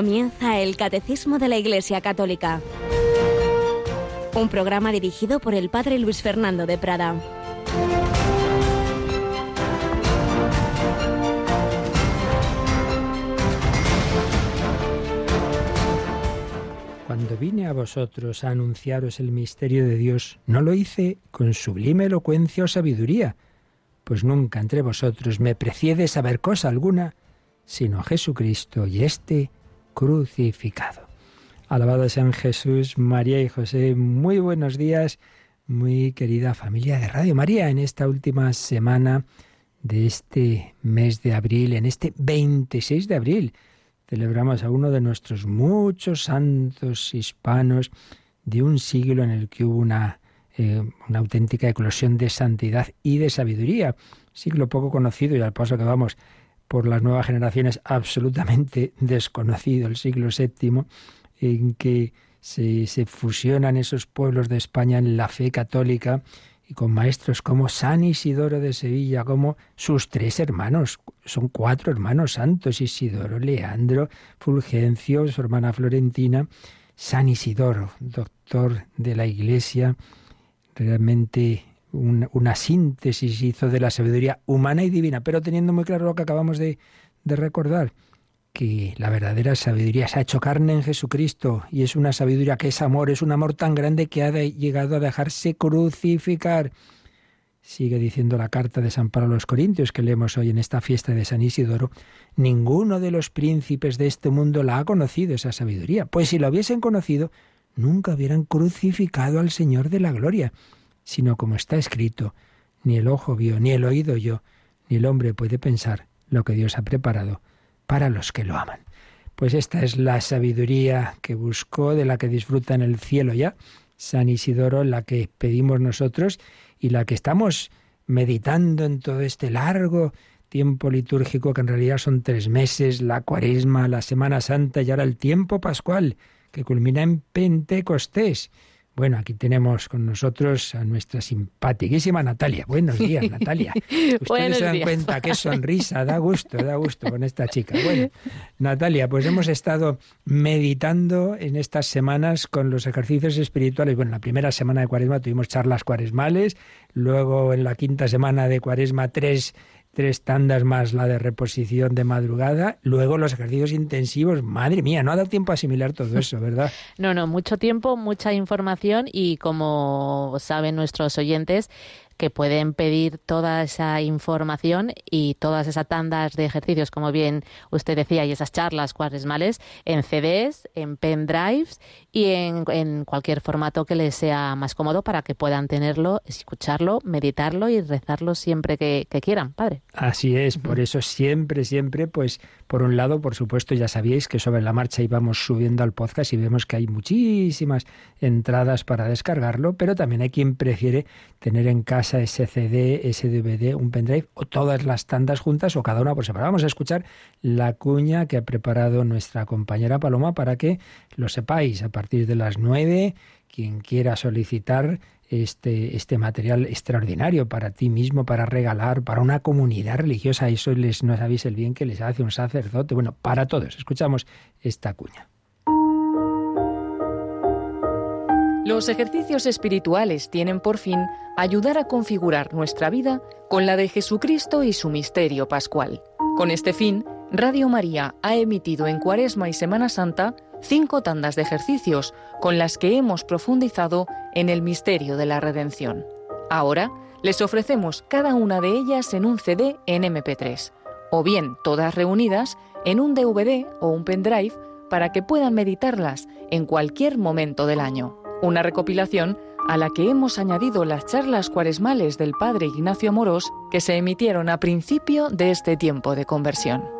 Comienza el Catecismo de la Iglesia Católica. Un programa dirigido por el Padre Luis Fernando de Prada. Cuando vine a vosotros a anunciaros el misterio de Dios, no lo hice con sublime elocuencia o sabiduría, pues nunca entre vosotros me precié de saber cosa alguna, sino Jesucristo y este crucificado. Alabado sean Jesús, María y José. Muy buenos días, muy querida familia de Radio María, en esta última semana de este mes de abril, en este 26 de abril. Celebramos a uno de nuestros muchos santos hispanos de un siglo en el que hubo una, eh, una auténtica eclosión de santidad y de sabiduría. Siglo poco conocido y al paso que vamos por las nuevas generaciones absolutamente desconocido, el siglo VII, en que se, se, fusionan esos pueblos de España en la fe católica y con maestros como San Isidoro de Sevilla, como sus tres hermanos, son cuatro hermanos santos, Isidoro, Leandro, Fulgencio, su hermana Florentina, San Isidoro, doctor de la Iglesia, realmente una, síntesis hizo de la sabiduría humana y divina, pero teniendo muy claro lo que acabamos de, de recordar, que la verdadera sabiduría se ha hecho carne en Jesucristo y es una sabiduría que es amor, es un amor tan grande que ha llegado a dejarse crucificar. Sigue diciendo la carta de San Pablo a los Corintios que leemos hoy en esta fiesta de San Isidoro, ninguno de los príncipes de este mundo la ha conocido esa sabiduría, pues si lo hubiesen conocido, nunca hubieran crucificado al Señor de la gloria sino como está escrito, ni el ojo vio, ni el oído yo, ni el hombre puede pensar lo que Dios ha preparado para los que lo aman. Pues esta es la sabiduría que buscó, de la que disfruta en el cielo ya, San Isidoro, la que pedimos nosotros y la que estamos meditando en todo este largo tiempo litúrgico, que en realidad son tres meses, la cuaresma, la Semana Santa y ahora el tiempo pascual, que culmina en Pentecostés. Bueno, aquí tenemos con nosotros a nuestra simpaticísima Natalia. Buenos días, Natalia. Ustedes se dan cuenta qué sonrisa, da gusto, da gusto con esta chica. Bueno, Natalia, pues hemos estado meditando en estas semanas con los ejercicios espirituales. Bueno, la primera semana de Cuaresma tuvimos charlas cuaresmales, luego en la quinta semana de Cuaresma tres tres tandas más la de reposición de madrugada, luego los ejercicios intensivos. Madre mía, no ha dado tiempo a asimilar todo eso, ¿verdad? no, no, mucho tiempo, mucha información y como saben nuestros oyentes, que pueden pedir toda esa información y todas esas tandas de ejercicios, como bien usted decía, y esas charlas cuaresmales en CDs, en pendrives y en, cualquier formato que les sea más cómodo para que puedan tenerlo, escucharlo, meditarlo y rezarlo siempre que, que quieran, padre. Así es, por eso siempre, siempre, pues por un lado, por supuesto, ya sabíais que sobre la marcha íbamos subiendo al podcast y vemos que hay muchísimas entradas para descargarlo, pero también hay quien prefiere tener en casa ese CD, ese DVD, un pendrive o todas las tandas juntas o cada una por separado. Vamos a escuchar la cuña que ha preparado nuestra compañera Paloma para que lo sepáis. A partir de las nueve, quien quiera solicitar este, este material extraordinario para ti mismo, para regalar, para una comunidad religiosa. Eso les, no sabéis el bien que les hace un sacerdote. Bueno, para todos. Escuchamos esta cuña. Los ejercicios espirituales tienen por fin ayudar a configurar nuestra vida con la de Jesucristo y su misterio pascual. Con este fin, Radio María ha emitido en Cuaresma y Semana Santa cinco tandas de ejercicios con las que hemos profundizado en el misterio de la redención. Ahora les ofrecemos cada una de ellas en un CD en MP3, o bien todas reunidas en un DVD o un pendrive para que puedan meditarlas en cualquier momento del año. Una recopilación a la que hemos añadido las charlas cuaresmales del Padre Ignacio Moros que se emitieron a principio de este tiempo de conversión.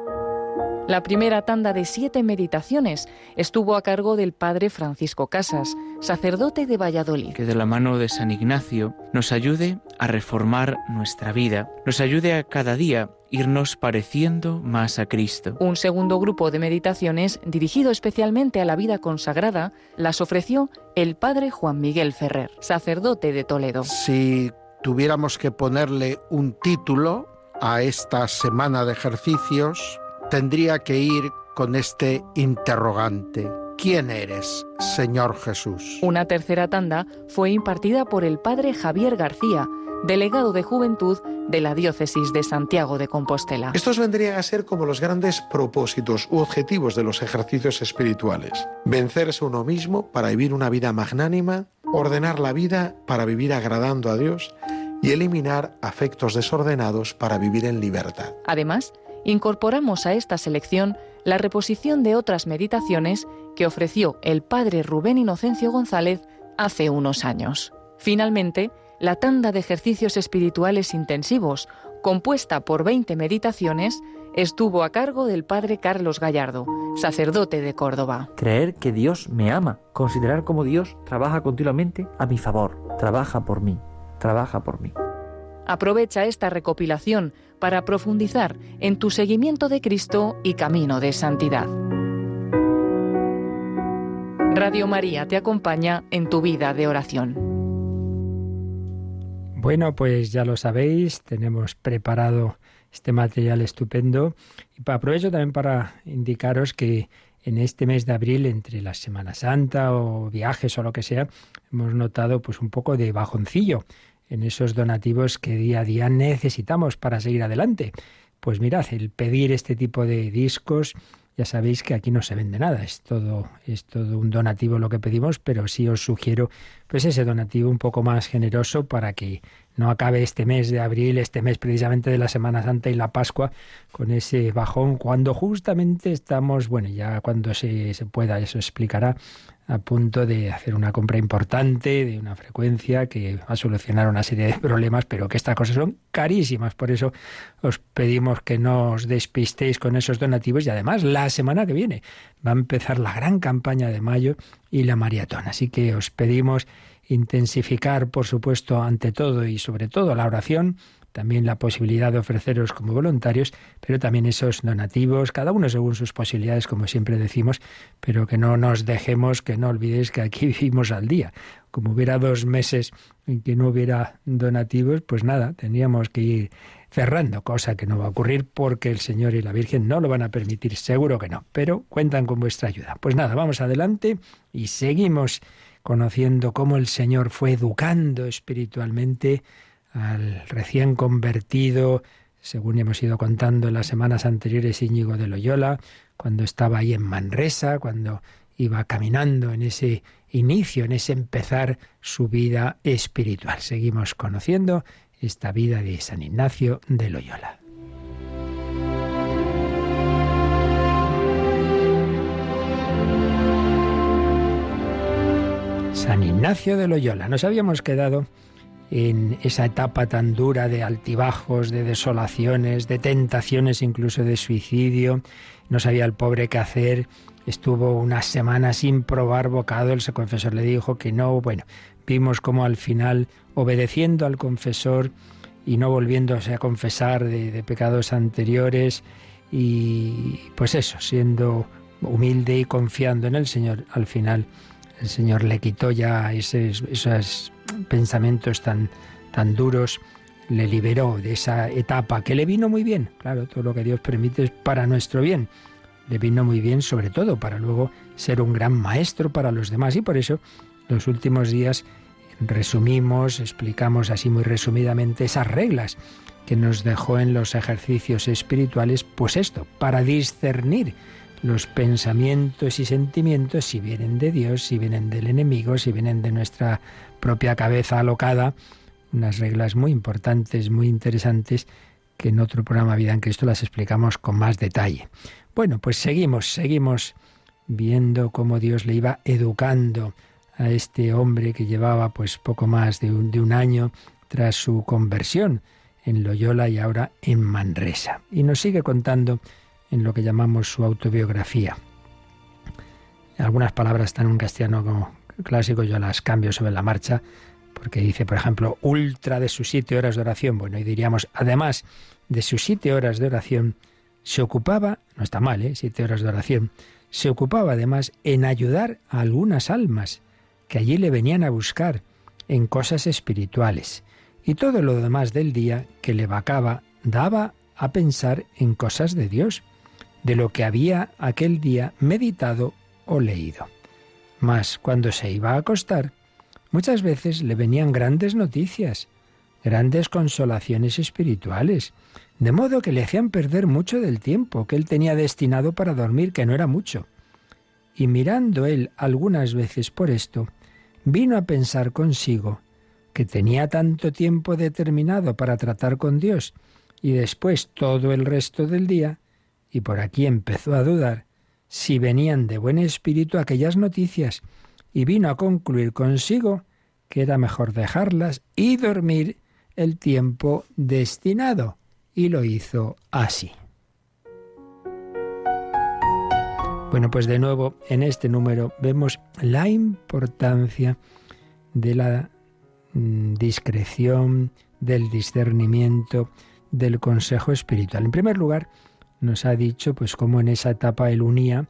La primera tanda de siete meditaciones estuvo a cargo del padre Francisco Casas, sacerdote de Valladolid. Que de la mano de San Ignacio nos ayude a reformar nuestra vida, nos ayude a cada día irnos pareciendo más a Cristo. Un segundo grupo de meditaciones, dirigido especialmente a la vida consagrada, las ofreció el padre Juan Miguel Ferrer, sacerdote de Toledo. Si tuviéramos que ponerle un título a esta semana de ejercicios, tendría que ir con este interrogante. ¿Quién eres, Señor Jesús? Una tercera tanda fue impartida por el padre Javier García, delegado de Juventud de la Diócesis de Santiago de Compostela. Estos vendrían a ser como los grandes propósitos u objetivos de los ejercicios espirituales. Vencerse uno mismo para vivir una vida magnánima, ordenar la vida para vivir agradando a Dios y eliminar afectos desordenados para vivir en libertad. Además, incorporamos a esta selección la reposición de otras meditaciones que ofreció el padre Rubén Inocencio González hace unos años. Finalmente, la tanda de ejercicios espirituales intensivos, compuesta por 20 meditaciones, estuvo a cargo del padre Carlos Gallardo, sacerdote de Córdoba. Creer que Dios me ama, considerar cómo Dios trabaja continuamente a mi favor, trabaja por mí, trabaja por mí. Aprovecha esta recopilación para profundizar en tu seguimiento de Cristo y camino de santidad. Radio María te acompaña en tu vida de oración. Bueno, pues ya lo sabéis, tenemos preparado este material estupendo y aprovecho también para indicaros que en este mes de abril, entre la Semana Santa o viajes o lo que sea, hemos notado pues un poco de bajoncillo en esos donativos que día a día necesitamos para seguir adelante. Pues mirad, el pedir este tipo de discos, ya sabéis que aquí no se vende nada, es todo, es todo un donativo lo que pedimos, pero sí os sugiero pues ese donativo un poco más generoso para que no acabe este mes de abril, este mes precisamente de la Semana Santa y la Pascua, con ese bajón, cuando justamente estamos, bueno, ya cuando se, se pueda, eso explicará, a punto de hacer una compra importante de una frecuencia que va a solucionar una serie de problemas, pero que estas cosas son carísimas. Por eso os pedimos que no os despistéis con esos donativos y además la semana que viene va a empezar la gran campaña de mayo y la maratón. Así que os pedimos intensificar, por supuesto, ante todo y sobre todo la oración, también la posibilidad de ofreceros como voluntarios, pero también esos donativos, cada uno según sus posibilidades, como siempre decimos, pero que no nos dejemos, que no olvidéis que aquí vivimos al día. Como hubiera dos meses en que no hubiera donativos, pues nada, tendríamos que ir cerrando, cosa que no va a ocurrir porque el Señor y la Virgen no lo van a permitir, seguro que no, pero cuentan con vuestra ayuda. Pues nada, vamos adelante y seguimos conociendo cómo el Señor fue educando espiritualmente al recién convertido, según hemos ido contando en las semanas anteriores, Íñigo de Loyola, cuando estaba ahí en Manresa, cuando iba caminando en ese inicio, en ese empezar su vida espiritual. Seguimos conociendo esta vida de San Ignacio de Loyola. San Ignacio de Loyola. Nos habíamos quedado en esa etapa tan dura de altibajos, de desolaciones, de tentaciones incluso de suicidio. No sabía el pobre qué hacer. Estuvo unas semanas sin probar bocado. El confesor le dijo que no. Bueno, vimos como al final, obedeciendo al confesor y no volviéndose a confesar de, de pecados anteriores y pues eso, siendo humilde y confiando en el Señor, al final el Señor le quitó ya esos, pensamientos tan, tan duros, le liberó de esa etapa que le vino muy bien. Claro, todo lo que Dios permite es para nuestro bien. Le vino muy bien sobre todo para luego ser un gran maestro para los demás y por eso los últimos días resumimos, explicamos así muy resumidamente esas reglas que nos dejó en los ejercicios espirituales, pues esto, para discernir los pensamientos y sentimientos, si vienen de Dios, si vienen del enemigo, si vienen de nuestra propia cabeza alocada, unas reglas muy importantes, muy interesantes, que en otro programa Vida en Cristo las explicamos con más detalle. Bueno, pues seguimos, seguimos viendo cómo Dios le iba educando a este hombre que llevaba pues poco más de un, de un año tras su conversión en Loyola y ahora en Manresa. Y nos sigue contando en lo que llamamos su autobiografía. Algunas palabras están en un castellano clásico, yo las cambio sobre la marcha, porque dice, por ejemplo, ultra de sus siete horas de oración. Bueno, y diríamos, además de sus siete horas de oración, se ocupaba, no está mal, ¿eh? siete horas de oración, se ocupaba además en ayudar a algunas almas que allí le venían a buscar en cosas espirituales. Y todo lo demás del día que le vacaba daba a pensar en cosas de Dios de lo que había aquel día meditado o leído. Mas cuando se iba a acostar, muchas veces le venían grandes noticias, grandes consolaciones espirituales, de modo que le hacían perder mucho del tiempo que él tenía destinado para dormir, que no era mucho. Y mirando él algunas veces por esto, vino a pensar consigo que tenía tanto tiempo determinado para tratar con Dios y después todo el resto del día, y por aquí empezó a dudar si venían de buen espíritu aquellas noticias, y vino a concluir consigo que era mejor dejarlas y dormir el tiempo destinado, y lo hizo así. Bueno, pues de nuevo en este número vemos la importancia de la mm, discreción, del discernimiento, del consejo espiritual. En primer lugar, nos ha dicho pues cómo en esa etapa él unía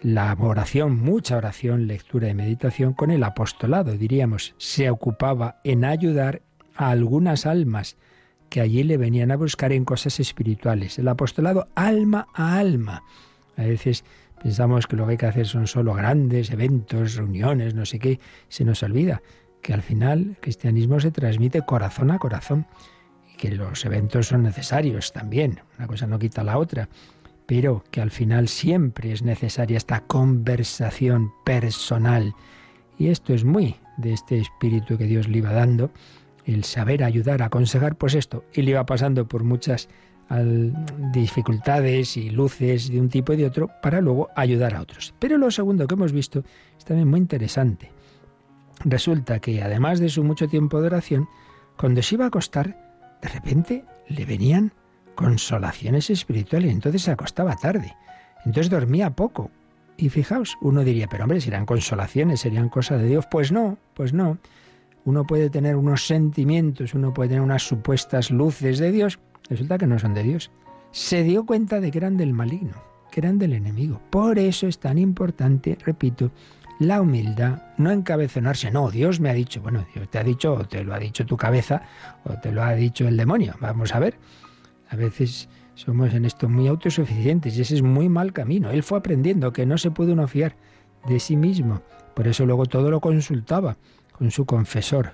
la oración, mucha oración, lectura y meditación con el apostolado, diríamos, se ocupaba en ayudar a algunas almas que allí le venían a buscar en cosas espirituales. El apostolado alma a alma. A veces pensamos que lo que hay que hacer son solo grandes eventos, reuniones, no sé qué. Se nos olvida que al final el cristianismo se transmite corazón a corazón que los eventos son necesarios también. Una cosa no quita la otra. Pero que al final siempre es necesaria esta conversación personal. Y esto es muy de este espíritu que Dios le iba dando el saber ayudar, aconsejar, pues esto, y le iba pasando por muchas dificultades y luces de un tipo y de otro para luego ayudar a otros. Pero lo segundo que hemos visto es también muy interesante. Resulta que además de su mucho tiempo de oración, cuando se iba a acostar, de repente le venían consolaciones espirituales, entonces se acostaba tarde, entonces dormía poco. Y fijaos, uno diría, pero hombre, si eran consolaciones, serían cosas de Dios. Pues no, pues no uno puede tener unos sentimientos, uno puede tener unas supuestas luces de Dios, resulta que no son de Dios. Se dio cuenta de que eran del maligno, que eran del enemigo. Por eso es tan importante, repito, la humildad, no encabezonarse, no, Dios me ha dicho, bueno, Dios te ha dicho, o te lo ha dicho tu cabeza, o te lo ha dicho el demonio. Vamos a ver, a veces somos en esto muy autosuficientes y ese es muy mal camino. Él fue aprendiendo que no se puede uno fiar de sí mismo, por eso luego todo lo consultaba con su confesor.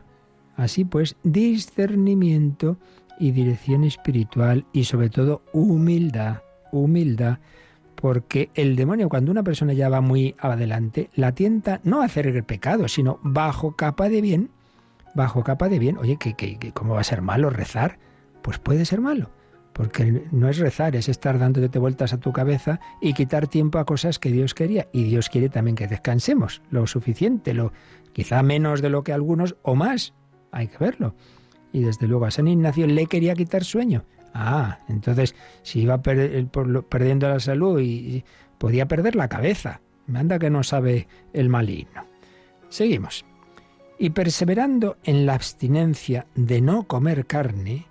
Así pues, discernimiento y dirección espiritual y sobre todo humildad, humildad, porque el demonio cuando una persona ya va muy adelante, la tienta no a hacer el pecado, sino bajo capa de bien, bajo capa de bien, oye, ¿qué, qué, cómo va a ser malo rezar? Pues puede ser malo, porque no es rezar, es estar dándote vueltas a tu cabeza y quitar tiempo a cosas que Dios quería. Y Dios quiere también que descansemos lo suficiente, lo, quizá menos de lo que algunos o más, hay que verlo. Y desde luego a San Ignacio le quería quitar sueño. Ah, entonces si iba perdiendo la salud y podía perder la cabeza. Me anda que no sabe el maligno. Seguimos. Y perseverando en la abstinencia de no comer carne,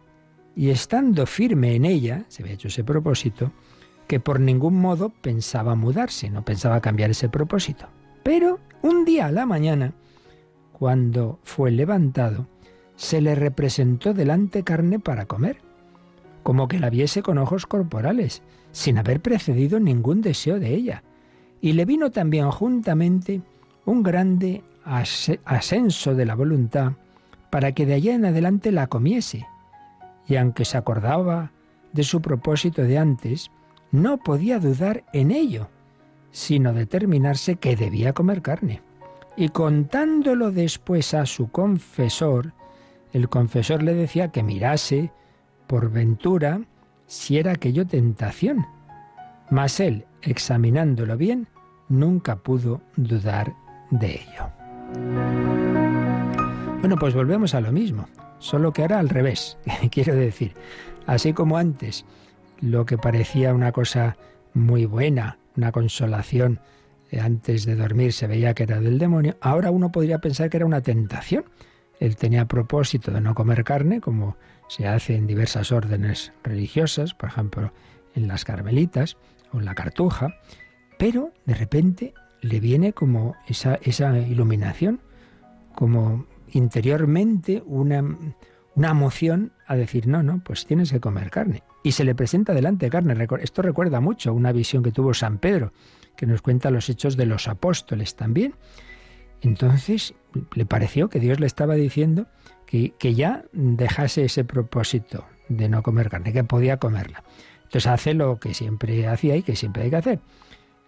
y estando firme en ella, se había hecho ese propósito, que por ningún modo pensaba mudarse, no pensaba cambiar ese propósito. Pero un día a la mañana, cuando fue levantado, se le representó delante carne para comer, como que la viese con ojos corporales, sin haber precedido ningún deseo de ella. Y le vino también juntamente un grande ascenso de la voluntad para que de allá en adelante la comiese. Y aunque se acordaba de su propósito de antes, no podía dudar en ello, sino determinarse que debía comer carne. Y contándolo después a su confesor, el confesor le decía que mirase, por ventura, si era aquello tentación. Mas él, examinándolo bien, nunca pudo dudar de ello. Bueno, pues volvemos a lo mismo, solo que ahora al revés, quiero decir, así como antes lo que parecía una cosa muy buena, una consolación, eh, antes de dormir se veía que era del demonio, ahora uno podría pensar que era una tentación. Él tenía propósito de no comer carne, como se hace en diversas órdenes religiosas, por ejemplo, en las carmelitas o en la cartuja, pero de repente le viene como esa, esa iluminación, como interiormente una, una moción a decir, no, no, pues tienes que comer carne. Y se le presenta delante carne. Esto recuerda mucho una visión que tuvo San Pedro, que nos cuenta los hechos de los apóstoles también. Entonces le pareció que Dios le estaba diciendo que, ya dejase ese propósito de no comer carne, que podía comerla. Entonces hace lo que siempre hacía y que siempre hay que hacer,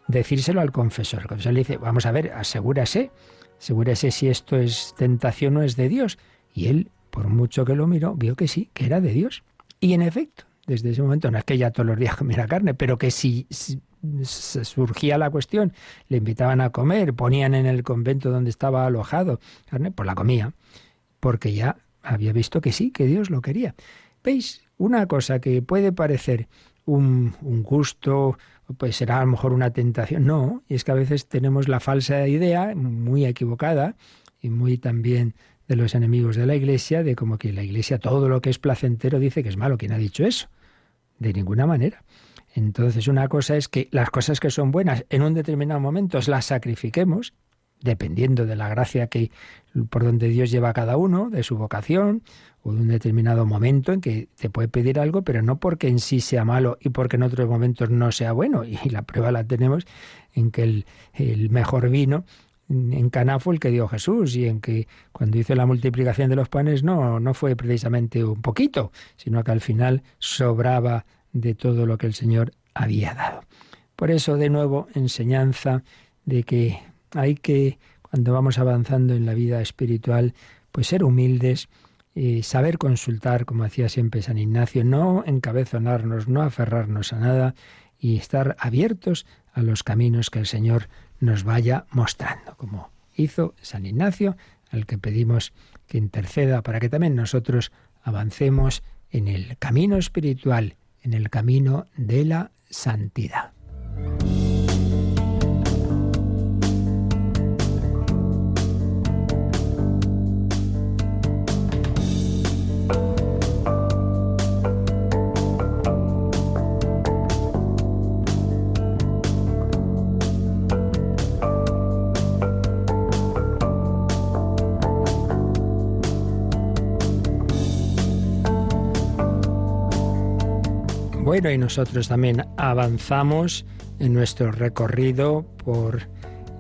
decírselo al confesor. El confesor le dice, vamos a ver, asegúrese, asegúrese si esto es tentación o es de Dios. Y él, por mucho que lo miró, vio que sí, que era de Dios. Y en efecto, desde ese momento, no es que ya todos los días comiera carne, pero que si, surgía la cuestión, le invitaban a comer, ponían en el convento donde estaba alojado carne, pues la comía, porque ya había visto que sí, que Dios lo quería. ¿Veis? Una cosa que puede parecer un, un gusto, pues será a lo mejor una tentación. No, y es que a veces tenemos la falsa idea, muy equivocada, y muy también de los enemigos de la Iglesia, de como que la Iglesia todo lo que es placentero dice que es malo. ¿Quién ha dicho eso? De ninguna manera. Entonces, una cosa es que las cosas que son buenas en un determinado momento las sacrifiquemos, dependiendo de la gracia que por donde Dios lleva a cada uno, de su vocación, o de un determinado momento en que te puede pedir algo, pero no porque en sí sea malo y porque en otros momentos no sea bueno. Y la prueba la tenemos en que el, mejor vino en Caná fue el que dio Jesús y en que cuando hizo la multiplicación de los panes no, no fue precisamente un poquito, sino que al final sobraba de todo lo que el Señor había dado. Por eso, de nuevo, enseñanza de que hay que, cuando vamos avanzando en la vida espiritual, pues ser humildes, y saber consultar, como hacía siempre San Ignacio, no encabezonarnos, no aferrarnos a nada y estar abiertos a los caminos que el Señor nos vaya mostrando, como hizo San Ignacio, al que pedimos que interceda para que también nosotros avancemos en el camino espiritual, en el camino de la santidad. Bueno, y nosotros también avanzamos en nuestro recorrido por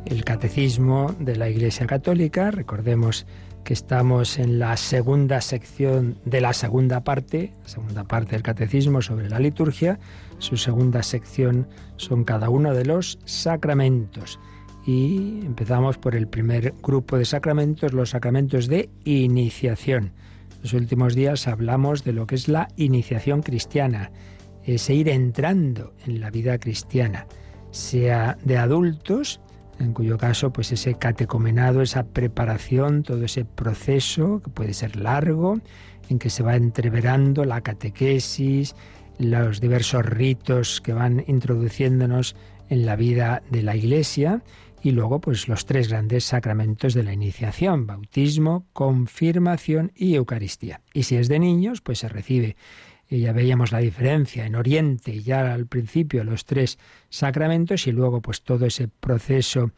el catecismo de la Iglesia Católica. Recordemos que estamos en la segunda sección de la segunda parte, segunda parte del catecismo sobre la liturgia. Su segunda sección son cada uno de los sacramentos. Y empezamos por el primer grupo de sacramentos, los sacramentos de iniciación. Los últimos días hablamos de lo que es la iniciación cristiana ese ir entrando en la vida cristiana, sea de adultos, en cuyo caso pues ese catecomenado, esa preparación, todo ese proceso que puede ser largo, en que se va entreverando la catequesis, los diversos ritos que van introduciéndonos en la vida de la Iglesia y luego pues los tres grandes sacramentos de la iniciación, bautismo, confirmación y Eucaristía. Y si es de niños, pues se recibe y ya veíamos la diferencia en Oriente, ya al principio los tres sacramentos y luego pues todo ese proceso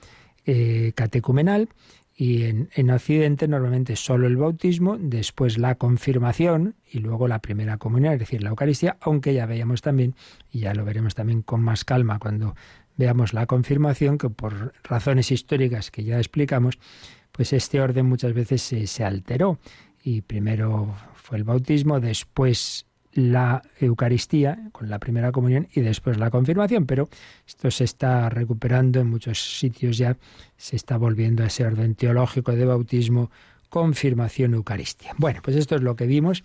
eh, catecumenal. Y en, en, Occidente normalmente solo el bautismo, después la confirmación y luego la primera comunión, es decir, la Eucaristía, aunque ya veíamos también, y ya lo veremos también con más calma cuando veamos la confirmación, que por razones históricas que ya explicamos, pues este orden muchas veces se, se alteró. Y primero fue el bautismo, después la Eucaristía con la primera comunión y después la confirmación, pero esto se está recuperando en muchos sitios ya, se está volviendo a ese orden teológico de bautismo, confirmación, Eucaristía. Bueno, pues esto es lo que vimos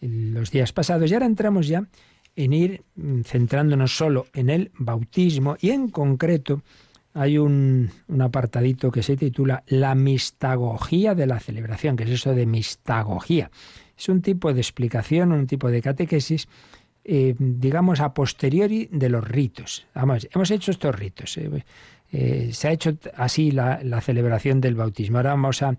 los días pasados y ahora entramos ya en ir mm, centrándonos solo en el bautismo y en concreto hay un, apartadito que se titula La mistagogía de la celebración, que es eso de mistagogía. Es un tipo de explicación, un tipo de catequesis, eh, digamos, a posteriori de los ritos. Hemos hecho estos ritos. Eh, eh, se ha hecho así la, celebración del bautismo. Ahora vamos a,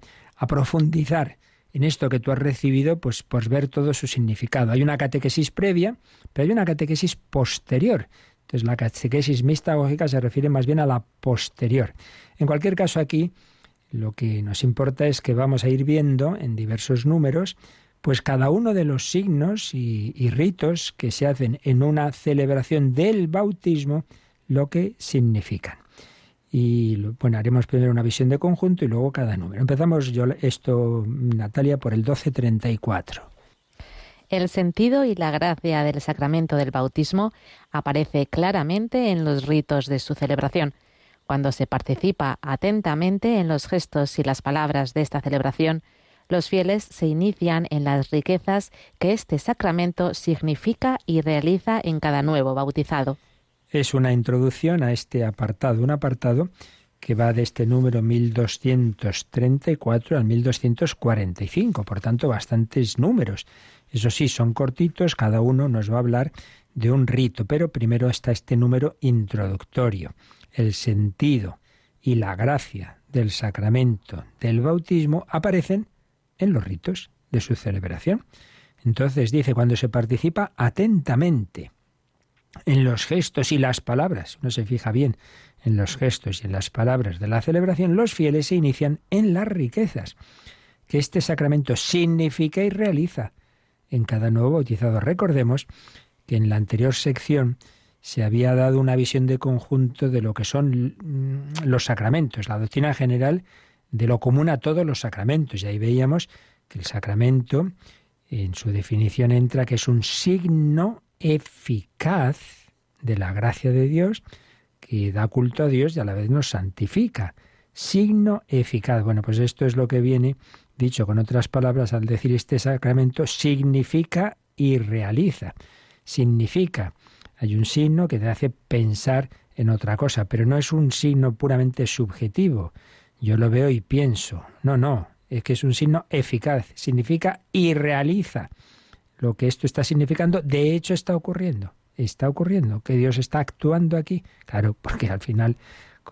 profundizar en esto que tú has recibido, pues, pues ver todo su significado. Hay una catequesis previa, pero hay una catequesis posterior. Entonces la catequesis mistagógica se refiere más bien a la posterior. En cualquier caso aquí, lo que nos importa es que vamos a ir viendo en diversos números pues cada uno de los signos y, ritos que se hacen en una celebración del bautismo, lo que significan. Y bueno, haremos primero una visión de conjunto y luego cada número. Empezamos yo esto, Natalia, por el 1234. El sentido y la gracia del sacramento del bautismo aparece claramente en los ritos de su celebración. Cuando se participa atentamente en los gestos y las palabras de esta celebración, los fieles se inician en las riquezas que este sacramento significa y realiza en cada nuevo bautizado. Es una introducción a este apartado, un apartado que va de este número 1234 al 1245, por tanto bastantes números. Eso sí, son cortitos, cada uno nos va a hablar de un rito, pero primero está este número introductorio, el sentido y la gracia del sacramento del bautismo aparecen en los ritos de su celebración. Entonces dice, cuando se participa atentamente en los gestos y las palabras, uno se fija bien en los gestos y en las palabras de la celebración, los fieles se inician en las riquezas que este sacramento significa y realiza en cada nuevo bautizado. Recordemos que en la anterior sección se había dado una visión de conjunto de lo que son mm, los sacramentos, la doctrina general de lo común a todos los sacramentos. Y ahí veíamos que el sacramento, en su definición entra que es un signo eficaz de la gracia de Dios que da culto a Dios y a la vez nos santifica. Signo eficaz. Bueno, pues esto es lo que viene dicho con otras palabras al decir este sacramento, significa y realiza. Significa. Hay un signo que te hace pensar en otra cosa, pero no es un signo puramente subjetivo, yo lo veo y pienso. No, no, es que es un signo eficaz, significa y realiza. Lo que esto está significando, de hecho está ocurriendo, está ocurriendo, que Dios está actuando aquí. Claro, porque al final,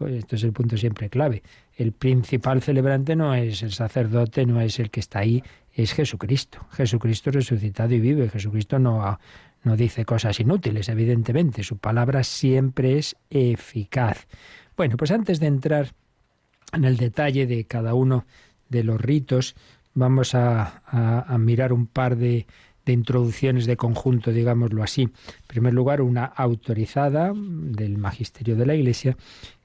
esto es el punto siempre clave, el principal celebrante no es el sacerdote, no es el que está ahí, es Jesucristo. Jesucristo resucitado y vive. Jesucristo no, no dice cosas inútiles, evidentemente. Su palabra siempre es eficaz. Bueno, pues antes de entrar en el detalle de cada uno de los ritos, vamos a, mirar un par de, de, introducciones de conjunto, digámoslo así. En primer lugar, una autorizada del magisterio de la Iglesia,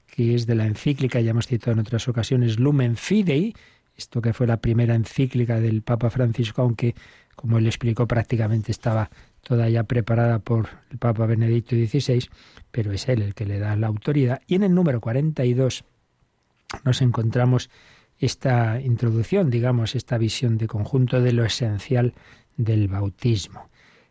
que es de la encíclica, ya hemos citado en otras ocasiones, Lumen Fidei, esto que fue la primera encíclica del Papa Francisco, aunque, como él explicó, prácticamente estaba toda ya preparada por el Papa Benedicto XVI, pero es él el que le da la autoridad. Y en el número 42 nos encontramos esta introducción, digamos, esta visión de conjunto de lo esencial del bautismo.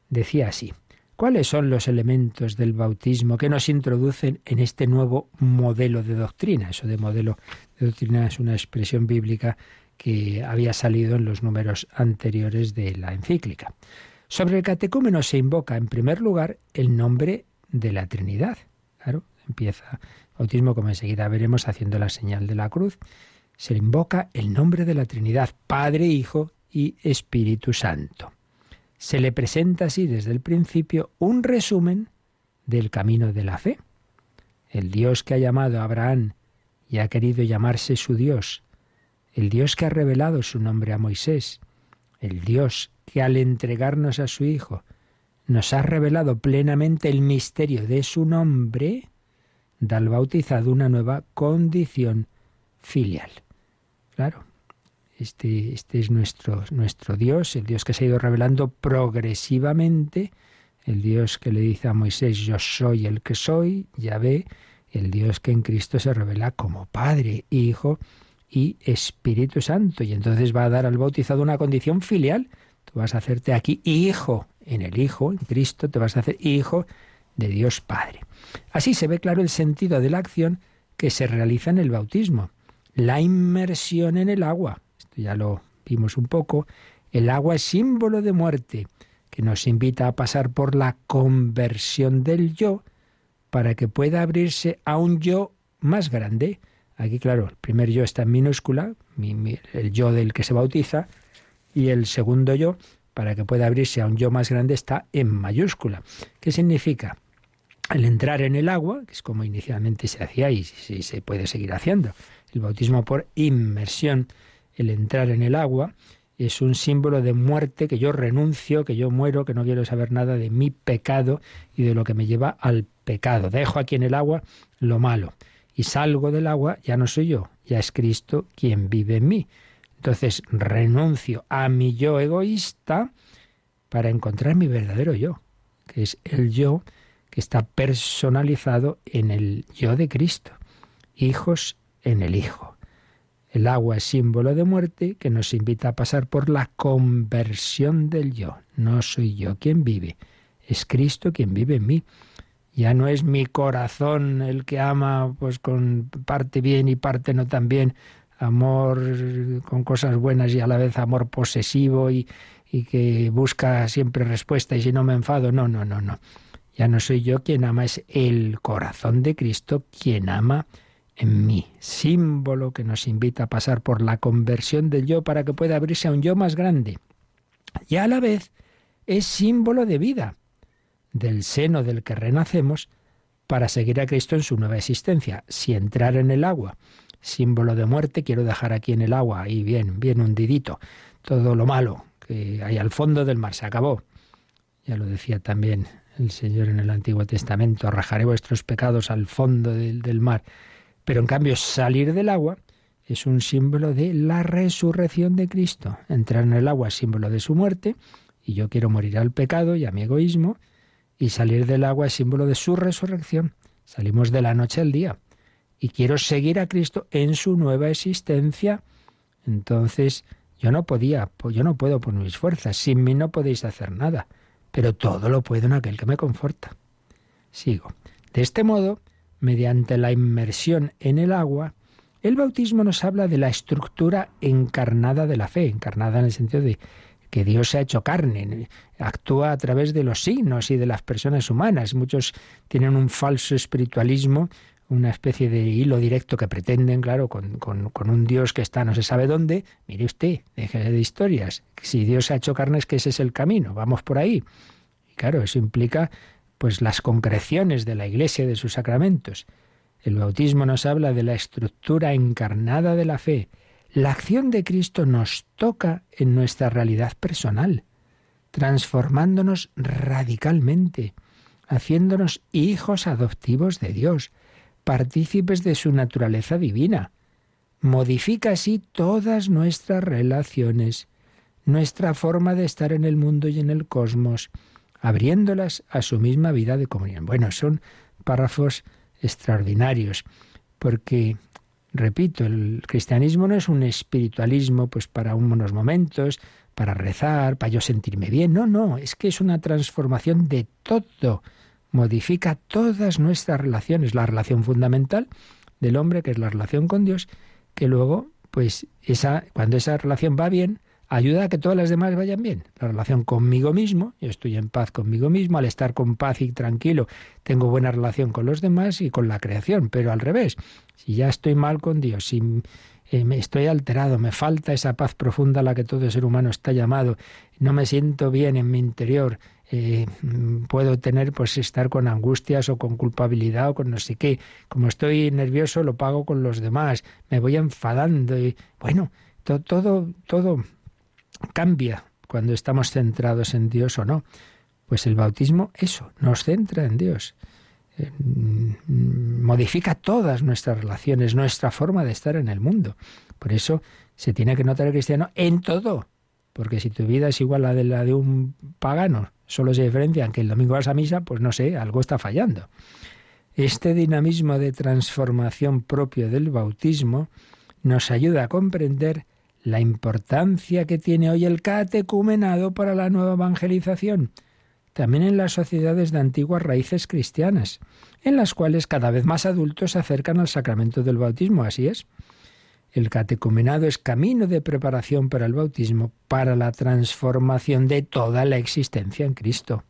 Decía así, ¿cuáles son los elementos del bautismo que nos introducen en este nuevo modelo de doctrina? Eso de modelo de doctrina es una expresión bíblica que había salido en los números anteriores de la encíclica. Sobre el catecúmeno se invoca en primer lugar el nombre de la Trinidad. Claro, empieza bautismo, como enseguida veremos, haciendo la señal de la cruz, se invoca el nombre de la Trinidad, Padre, Hijo y Espíritu Santo. Se le presenta así desde el principio un resumen del camino de la fe. El Dios que ha llamado a Abraham y ha querido llamarse su Dios, el Dios que ha revelado su nombre a Moisés, el Dios que al entregarnos a su Hijo nos ha revelado plenamente el misterio de su nombre, da al bautizado una nueva condición filial. Claro, este, este es nuestro, nuestro Dios, el Dios que se ha ido revelando progresivamente, el Dios que le dice a Moisés, yo soy el que soy, ya ve, el Dios que en Cristo se revela como Padre, Hijo y Espíritu Santo. Y entonces va a dar al bautizado una condición filial. Tú vas a hacerte aquí hijo en el Hijo, en Cristo, te vas a hacer hijo de Dios Padre. Así se ve claro el sentido de la acción que se realiza en el bautismo. La inmersión en el agua. Esto ya lo vimos un poco. El agua es símbolo de muerte, que nos invita a pasar por la conversión del yo para que pueda abrirse a un yo más grande. Aquí, claro, el primer yo está en minúscula, el yo del que se bautiza, y el segundo yo, para que pueda abrirse a un yo más grande, está en mayúscula. ¿Qué significa? Al entrar en el agua, que es como inicialmente se hacía y se puede seguir haciendo, el bautismo por inmersión, el entrar en el agua, es un símbolo de muerte, que yo renuncio, que yo muero, que no quiero saber nada de mi pecado y de lo que me lleva al pecado. Dejo aquí en el agua lo malo y salgo del agua, ya no soy yo, ya es Cristo quien vive en mí. Entonces renuncio a mi yo egoísta para encontrar mi verdadero yo, que es el yo que está personalizado en el yo de Cristo, hijos en el Hijo. El agua es símbolo de muerte que nos invita a pasar por la conversión del yo. No soy yo quien vive, es Cristo quien vive en mí. Ya no es mi corazón el que ama pues con parte bien y parte no tan bien, amor con cosas buenas y a la vez amor posesivo y, y que busca siempre respuesta y si no me enfado, no, no, no, no. Ya no soy yo quien ama, es el corazón de Cristo quien ama en mí, símbolo que nos invita a pasar por la conversión del yo para que pueda abrirse a un yo más grande. Y a la vez es símbolo de vida, del seno del que renacemos para seguir a Cristo en su nueva existencia. Si entrar en el agua, símbolo de muerte, quiero dejar aquí en el agua, ahí bien, bien hundidito, todo lo malo que hay al fondo del mar, se acabó. Ya lo decía también el Señor en el Antiguo Testamento, arrajaré vuestros pecados al fondo del, del mar. Pero en cambio salir del agua es un símbolo de la resurrección de Cristo. Entrar en el agua es símbolo de su muerte y yo quiero morir al pecado y a mi egoísmo y salir del agua es símbolo de su resurrección. Salimos de la noche al día y quiero seguir a Cristo en su nueva existencia. Entonces yo no podía, yo no puedo por mis fuerzas, sin mí no podéis hacer nada, pero todo lo puedo en aquel que me conforta. Sigo. De este modo, mediante la inmersión en el agua, el bautismo nos habla de la estructura encarnada de la fe, encarnada en el sentido de que Dios se ha hecho carne, actúa a través de los signos y de las personas humanas. Muchos tienen un falso espiritualismo, una especie de hilo directo que pretenden, claro, con, con, un Dios que está no se sabe dónde. Mire usted, deje de historias. Si Dios ha hecho carne es que ese es el camino, vamos por ahí. Y claro, eso implica pues las concreciones de la Iglesia y de sus sacramentos. El bautismo nos habla de la estructura encarnada de la fe. La acción de Cristo nos toca en nuestra realidad personal, transformándonos radicalmente, haciéndonos hijos adoptivos de Dios, partícipes de su naturaleza divina. Modifica así todas nuestras relaciones, nuestra forma de estar en el mundo y en el cosmos, abriéndolas a su misma vida de comunión. Bueno, son párrafos extraordinarios, porque, repito, el cristianismo no es un espiritualismo pues para unos momentos, para rezar, para yo sentirme bien, no, no, es que es una transformación de todo, modifica todas nuestras relaciones, la relación fundamental del hombre, que es la relación con Dios, que luego, pues, esa, cuando esa relación va bien, ayuda a que todas las demás vayan bien. La relación conmigo mismo, yo estoy en paz conmigo mismo, al estar con paz y tranquilo, tengo buena relación con los demás y con la creación, pero al revés, si ya estoy mal con Dios, si eh, me estoy alterado, me falta esa paz profunda a la que todo ser humano está llamado, no me siento bien en mi interior, eh, puedo tener, pues estar con angustias o con culpabilidad o con no sé qué. Como estoy nervioso, lo pago con los demás, me voy enfadando y bueno, todo, todo cambia cuando estamos centrados en Dios o no. Pues el bautismo, eso, nos centra en Dios. Eh, mm, modifica todas nuestras relaciones, nuestra forma de estar en el mundo. Por eso se tiene que notar el cristiano en todo. Porque si tu vida es igual a la de un pagano, solo se diferencian que el domingo vas a misa, pues no sé, algo está fallando. Este dinamismo de transformación propio del bautismo nos ayuda a comprender la importancia que tiene hoy el catecumenado para la nueva evangelización, también en las sociedades de antiguas raíces cristianas, en las cuales cada vez más adultos se acercan al sacramento del bautismo, así es. El catecumenado es camino de preparación para el bautismo, para la transformación de toda la existencia en Cristo.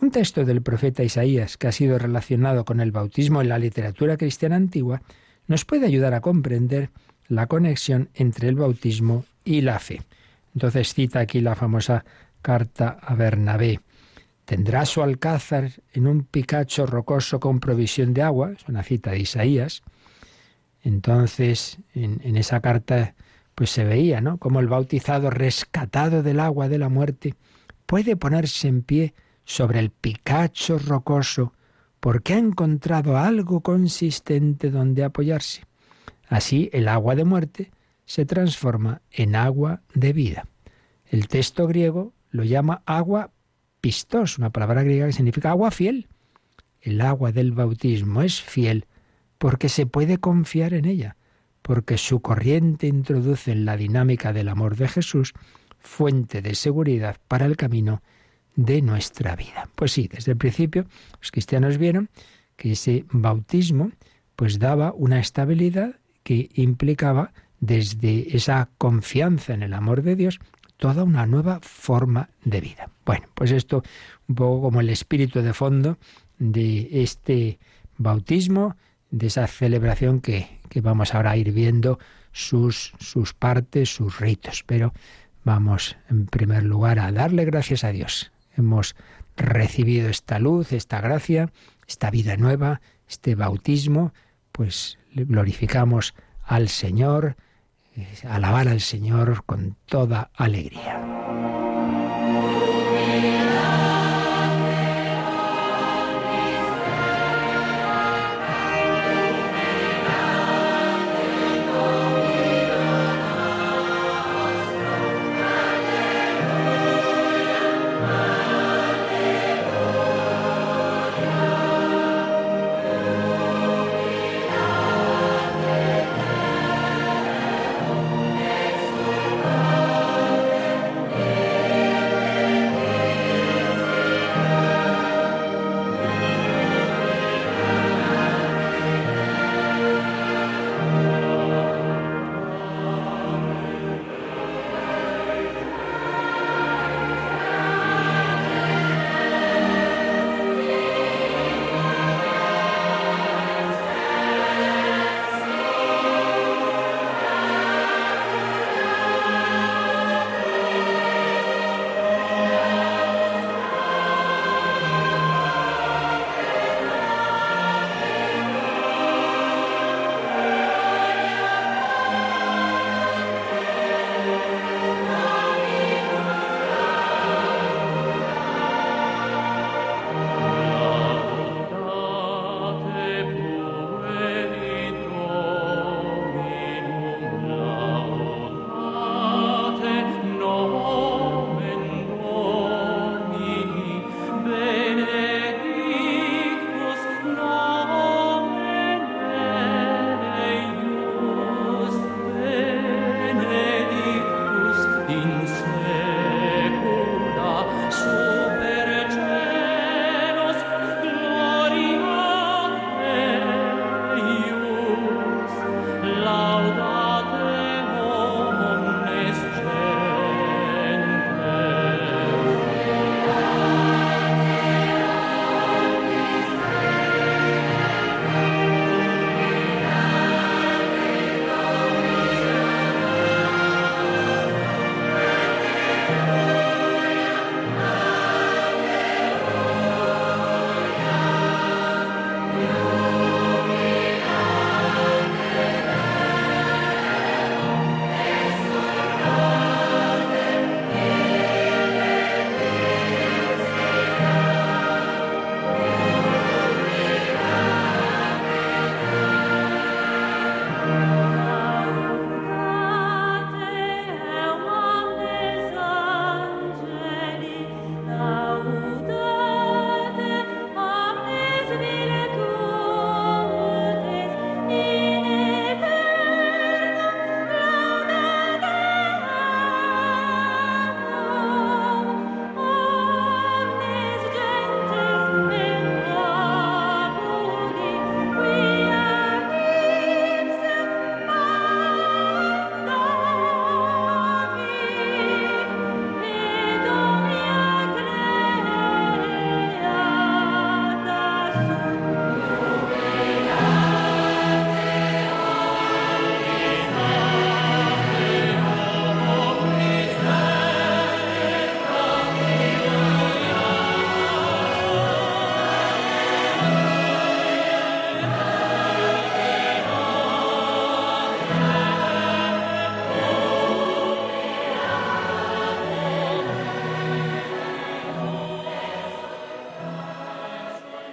Un texto del profeta Isaías que ha sido relacionado con el bautismo en la literatura cristiana antigua nos puede ayudar a comprender la conexión entre el bautismo y la fe. Entonces cita aquí la famosa carta a Bernabé. Tendrá su alcázar en un picacho rocoso con provisión de agua, es una cita de Isaías. Entonces, en, esa carta, pues se veía, ¿no? Como el bautizado rescatado del agua de la muerte puede ponerse en pie sobre el picacho rocoso porque ha encontrado algo consistente donde apoyarse. Así el agua de muerte se transforma en agua de vida. El texto griego lo llama agua pistos, una palabra griega que significa agua fiel. El agua del bautismo es fiel porque se puede confiar en ella, porque su corriente introduce en la dinámica del amor de Jesús fuente de seguridad para el camino de nuestra vida. Pues sí, desde el principio los cristianos vieron que ese bautismo pues daba una estabilidad que implicaba desde esa confianza en el amor de Dios toda una nueva forma de vida. Bueno, pues esto un poco como el espíritu de fondo de este bautismo, de esa celebración que, que vamos ahora a ir viendo sus, sus partes, sus ritos. Pero vamos en primer lugar a darle gracias a Dios. Hemos recibido esta luz, esta gracia, esta vida nueva, este bautismo, pues glorificamos al Señor, eh, alabar al Señor con toda alegría.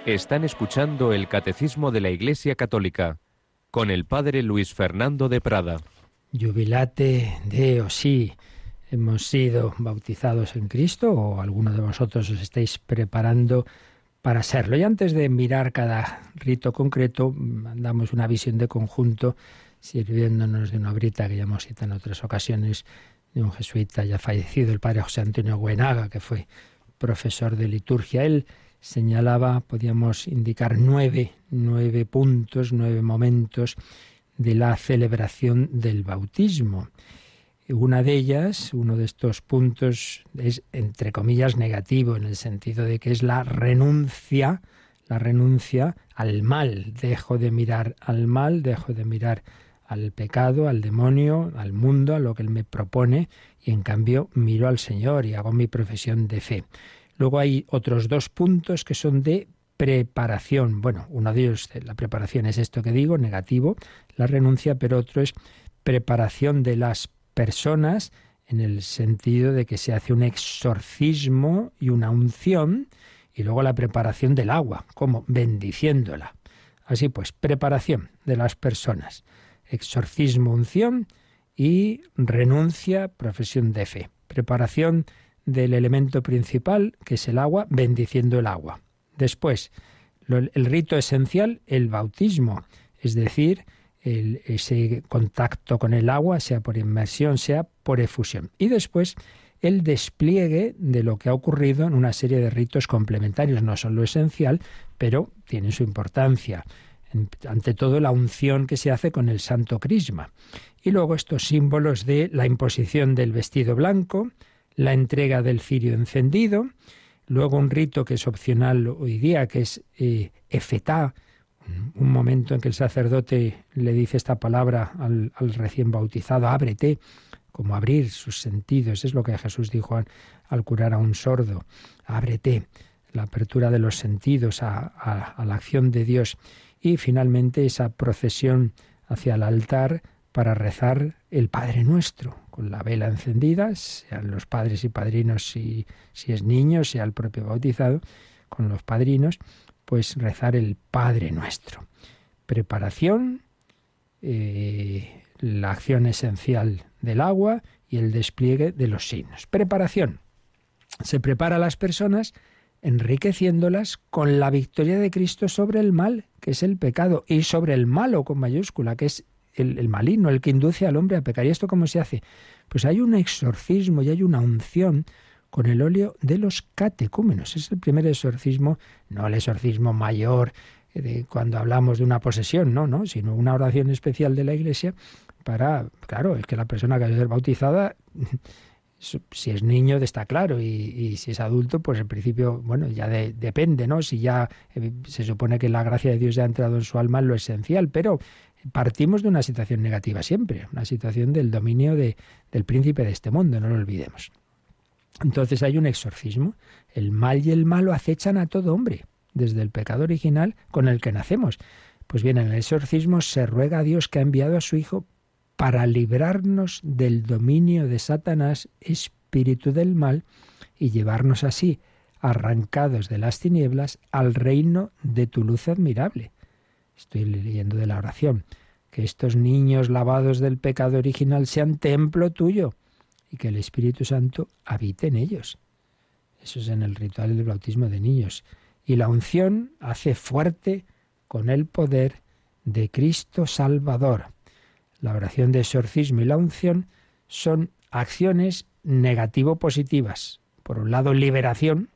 Están escuchando el Catecismo de la Iglesia Católica con el Padre Luis Fernando de Prada. Jubilate Deo, sí, hemos sido bautizados en Cristo o alguno de vosotros os estáis preparando para serlo. Y antes de mirar cada rito concreto, damos una visión de conjunto sirviéndonos de una brita que ya hemos citado en otras ocasiones de un jesuita ya fallecido, el padre José Antonio Buenaga, que fue profesor de liturgia. Él señalaba, podíamos indicar nueve, nueve puntos, nueve momentos de la celebración del bautismo. Una de ellas, uno de estos puntos, es entre comillas negativo, en el sentido de que es la renuncia, la renuncia al mal. Dejo de mirar al mal, dejo de mirar al pecado, al demonio, al mundo, a lo que él me propone, y en cambio miro al Señor y hago mi profesión de fe. Luego hay otros dos puntos que son de preparación. Bueno, uno de ellos, la preparación es esto que digo, negativo, la renuncia, pero otro es preparación de las personas en el sentido de que se hace un exorcismo y una unción y luego la preparación del agua, como bendiciéndola. Así pues, preparación de las personas, exorcismo, unción y renuncia, profesión de fe. Preparación del elemento principal, que es el agua, bendiciendo el agua. Después, el rito esencial, el bautismo, es decir, ese contacto con el agua, sea por inmersión, sea por efusión. Y después el despliegue de lo que ha ocurrido en una serie de ritos complementarios. No son lo esencial, pero tienen su importancia. Ante todo, la unción que se hace con el santo crisma. Y luego estos símbolos de la imposición del vestido blanco, la entrega del cirio encendido, luego un rito que es opcional hoy día, que es eh, efetá, un momento en que el sacerdote le dice esta palabra al, recién bautizado, ábrete, como abrir sus sentidos, es lo que Jesús dijo al, curar a un sordo, ábrete, la apertura de los sentidos a, la acción de Dios. Y finalmente esa procesión hacia el altar para rezar el Padre Nuestro, con la vela encendida, sean los padres y padrinos si, si es niño, sea el propio bautizado, con los padrinos, pues rezar el Padre Nuestro. Preparación, eh, la acción esencial del agua y el despliegue de los signos. Preparación. Se prepara a las personas enriqueciéndolas con la victoria de Cristo sobre el mal, que es el pecado, y sobre el malo con mayúscula, que es el, el, maligno, el que induce al hombre a pecar. ¿Y esto cómo se hace? Pues hay un exorcismo y hay una unción con el óleo de los catecúmenos. Es el primer exorcismo, no el exorcismo mayor eh, de cuando hablamos de una posesión, no, no, sino una oración especial de la Iglesia para, claro, es que la persona que ha ser bautizada, si es niño está claro y, si es adulto, pues en principio, bueno, ya depende, ¿no? Si ya eh, se supone que la gracia de Dios ya ha entrado en su alma, es lo esencial, pero partimos de una situación negativa siempre, una situación del dominio de, del príncipe de este mundo, no lo olvidemos. Entonces hay un exorcismo. El mal y el malo acechan a todo hombre, desde el pecado original con el que nacemos. Pues bien, en el exorcismo se ruega a Dios que ha enviado a su Hijo para librarnos del dominio de Satanás, espíritu del mal, y llevarnos así, arrancados de las tinieblas, al reino de tu luz admirable. Estoy leyendo de la oración. Que estos niños lavados del pecado original sean templo tuyo y que el Espíritu Santo habite en ellos. Eso es en el ritual del bautismo de niños. Y la unción hace fuerte con el poder de Cristo Salvador. La oración de exorcismo y la unción son acciones negativo-positivas. Por un lado, liberación,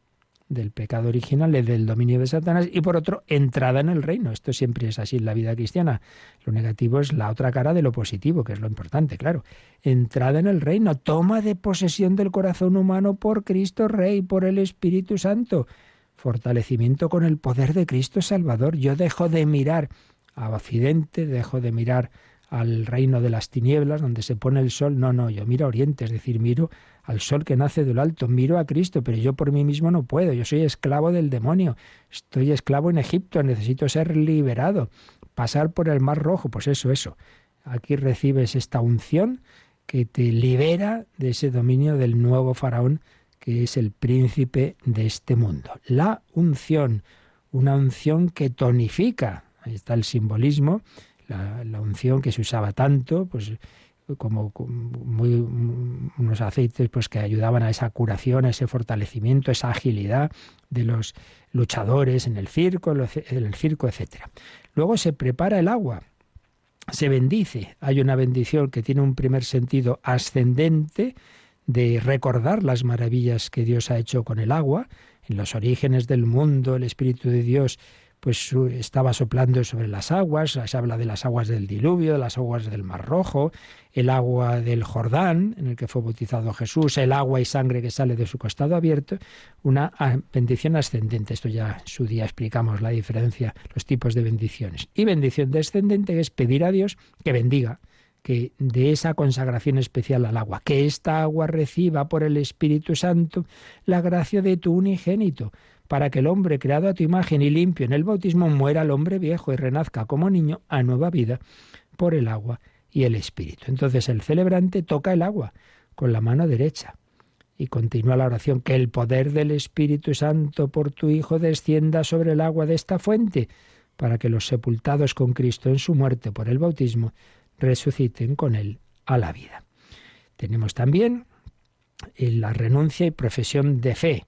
del pecado original, el del dominio de Satanás, y por otro, entrada en el reino. Esto siempre es así en la vida cristiana. Lo negativo es la otra cara de lo positivo, que es lo importante, claro. Entrada en el reino, toma de posesión del corazón humano por Cristo Rey, por el Espíritu Santo. Fortalecimiento con el poder de Cristo Salvador. Yo dejo de mirar a Occidente, dejo de mirar al reino de las tinieblas, donde se pone el sol. No, no, yo miro a Oriente, es decir, miro al sol que nace del alto, miro a Cristo, pero yo por mí mismo no puedo, yo soy esclavo del demonio, estoy esclavo en Egipto, necesito ser liberado, pasar por el mar rojo, pues eso, eso. Aquí recibes esta unción que te libera de ese dominio del nuevo faraón que es el príncipe de este mundo. La unción, una unción que tonifica. Ahí está el simbolismo, la, la unción que se usaba tanto, pues como muy, unos aceites pues que ayudaban a esa curación, a ese fortalecimiento, esa agilidad de los luchadores en el circo, en el circo, etcétera. Luego se prepara el agua, se bendice. Hay una bendición que tiene un primer sentido ascendente de recordar las maravillas que Dios ha hecho con el agua. En los orígenes del mundo, el Espíritu de Dios pues estaba soplando sobre las aguas, se habla de las aguas del diluvio, de las aguas del Mar Rojo, el agua del Jordán, en el que fue bautizado Jesús, el agua y sangre que sale de su costado abierto, una bendición ascendente. Esto ya en su día explicamos la diferencia, los tipos de bendiciones. Y bendición descendente es pedir a Dios que bendiga, que de esa consagración especial al agua, que esta agua reciba por el Espíritu Santo la gracia de tu unigénito para que el hombre creado a tu imagen y limpio en el bautismo muera al hombre viejo y renazca como niño a nueva vida por el agua y el espíritu. Entonces el celebrante toca el agua con la mano derecha y continúa la oración, que el poder del Espíritu Santo por tu Hijo descienda sobre el agua de esta fuente, para que los sepultados con Cristo en su muerte por el bautismo resuciten con él a la vida. Tenemos también la renuncia y profesión de fe.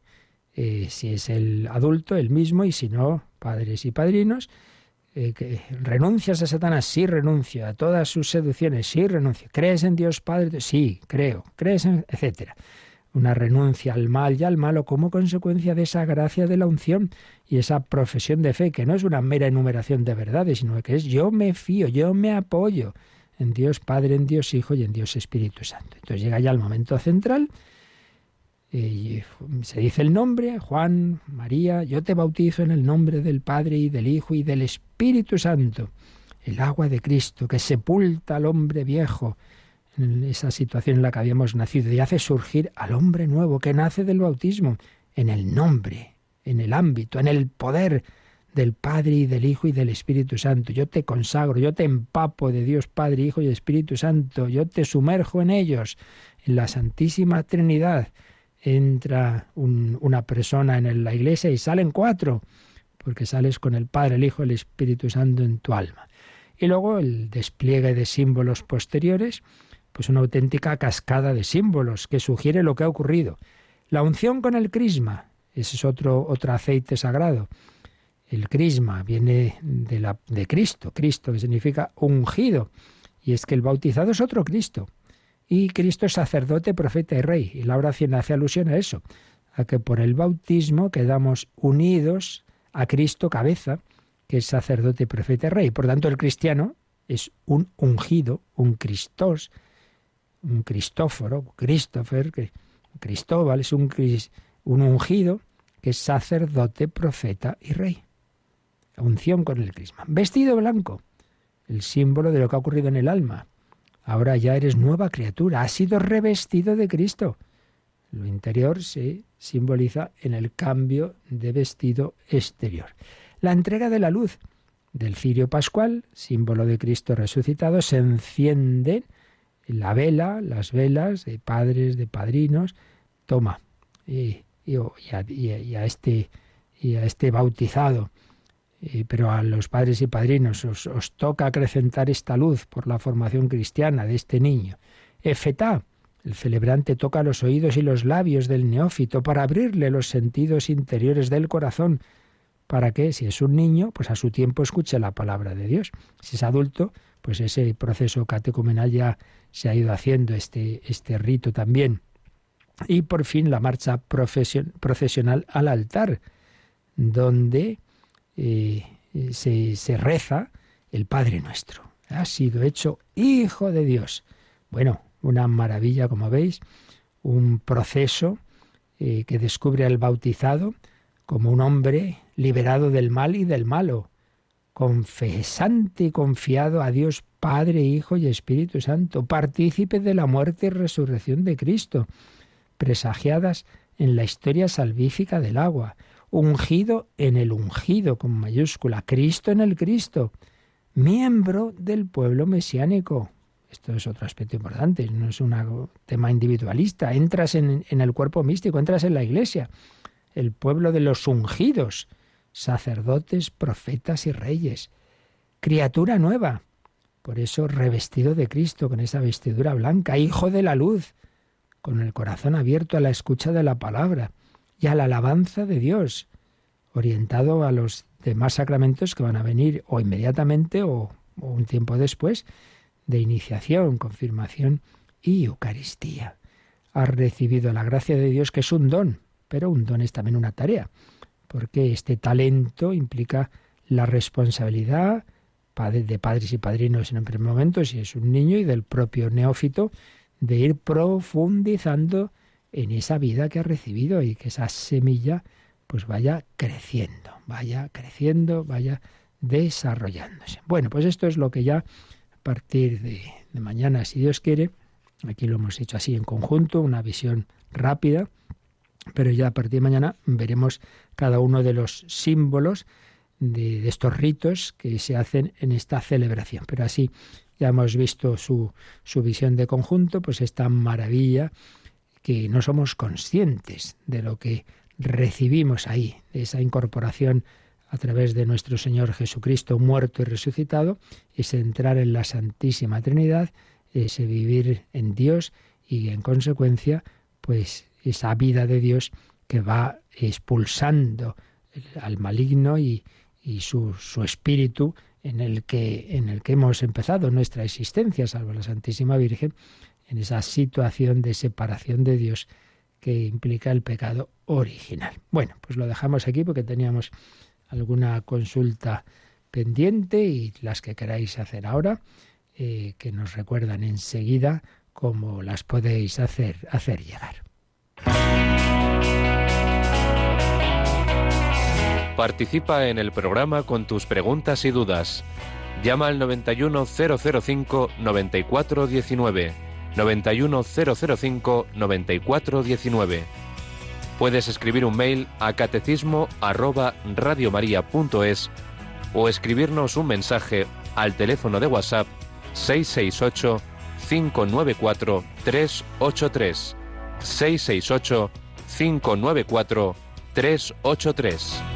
Eh, si es el adulto, el mismo, y si no, padres y padrinos, eh, que renuncias a Satanás, sí renuncio, a todas sus seducciones, sí renuncio, crees en Dios Padre, sí, creo, crees en, etcétera. Una renuncia al mal y al malo como consecuencia de esa gracia de la unción y esa profesión de fe, que no es una mera enumeración de verdades, sino que es yo me fío, yo me apoyo en Dios Padre, en Dios Hijo y en Dios Espíritu Santo. Entonces llega ya el momento central se dice el nombre, Juan, María, yo te bautizo en el nombre del Padre y del Hijo y del Espíritu Santo, el agua de Cristo que sepulta al hombre viejo en esa situación en la que habíamos nacido y hace surgir al hombre nuevo que nace del bautismo en el nombre, en el ámbito, en el poder del Padre y del Hijo y del Espíritu Santo. Yo te consagro, yo te empapo de Dios Padre, Hijo y Espíritu Santo, yo te sumerjo en ellos, en la Santísima Trinidad entra una persona en la iglesia y salen cuatro, porque sales con el Padre, el Hijo, el Espíritu Santo en tu alma. Y luego el despliegue de símbolos posteriores, pues una auténtica cascada de símbolos que sugiere lo que ha ocurrido. La unción con el crisma, ese es otro, otro aceite sagrado. El crisma viene de, la, de Cristo, Cristo que significa ungido. Y es que el bautizado es otro Cristo. Y Cristo es sacerdote, profeta y rey. Y la oración hace alusión a eso, a que por el bautismo quedamos unidos a Cristo cabeza, que es sacerdote, profeta y rey. Por tanto, el cristiano es un ungido, un Cristos, un Cristóforo, Christopher, Cristóbal es un, un ungido que es sacerdote, profeta y rey. Unción con el crisma. Vestido blanco, el símbolo de lo que ha ocurrido en el alma. Ahora ya eres nueva criatura, has sido revestido de Cristo. Lo interior se simboliza en el cambio de vestido exterior. La entrega de la luz del cirio pascual, símbolo de Cristo resucitado, se enciende la vela, las velas de padres, de padrinos. Toma, y, a, este, y a este bautizado eh, pero a los padres y padrinos os, toca acrecentar esta luz por la formación cristiana de este niño. Efetá, el celebrante toca los oídos y los labios del neófito para abrirle los sentidos interiores del corazón, para que, si es un niño, pues a su tiempo escuche la palabra de Dios. Si es adulto, pues ese proceso catecumenal ya se ha ido haciendo, este, este rito también. Y por fin la marcha procesional al altar, donde eh, se, se reza el Padre nuestro. Ha sido hecho Hijo de Dios. Bueno, una maravilla, como veis, un proceso eh, que descubre al bautizado como un hombre liberado del mal y del malo, confesante y confiado a Dios Padre, Hijo y Espíritu Santo, partícipe de la muerte y resurrección de Cristo, presagiadas en la historia salvífica del agua, ungido en el ungido con mayúscula, Cristo en el Cristo, miembro del pueblo mesiánico. Esto es otro aspecto importante, no es un tema individualista. Entras en, en el cuerpo místico, entras en la iglesia, el pueblo de los ungidos, sacerdotes, profetas y reyes. Criatura nueva. Por eso revestido de Cristo con esa vestidura blanca, hijo de la luz, con el corazón abierto a la escucha de la palabra y a la alabanza de Dios, orientado a los demás sacramentos que van a venir o inmediatamente o, un tiempo después de iniciación, confirmación y Eucaristía. Ha recibido la gracia de Dios que es un don, pero un don es también una tarea, porque este talento implica la responsabilidad de padres y padrinos en el primer momento, si es un niño, y del propio neófito, de ir profundizando en esa vida que ha recibido y que esa semilla pues vaya creciendo, vaya creciendo, vaya desarrollándose. Bueno, pues esto es lo que ya a partir de, de mañana, si Dios quiere, aquí lo hemos hecho así en conjunto, una visión rápida, pero ya a partir de mañana veremos cada uno de los símbolos de, estos ritos que se hacen en esta celebración. Pero así ya hemos visto su, su visión de conjunto, pues esta maravilla que no somos conscientes de lo que recibimos ahí, de esa incorporación a través de nuestro Señor Jesucristo muerto y resucitado, es entrar en la Santísima Trinidad, ese vivir en Dios y en consecuencia, pues esa vida de Dios que va expulsando al maligno y, su, espíritu en el, que, en el que hemos empezado nuestra existencia, salvo la Santísima Virgen, en esa situación de separación de Dios que implica el pecado original. Bueno, pues lo dejamos aquí porque teníamos alguna consulta pendiente y las que queráis hacer ahora, eh, que nos recuerdan enseguida cómo las podéis hacer, hacer llegar. Participa en el programa con tus preguntas y dudas. Llama al 91005 9419. 91005 9419. Puedes escribir un mail a catecismo arroba radiomaria.es o escribirnos un mensaje al teléfono de WhatsApp 668 594 383 668 594 383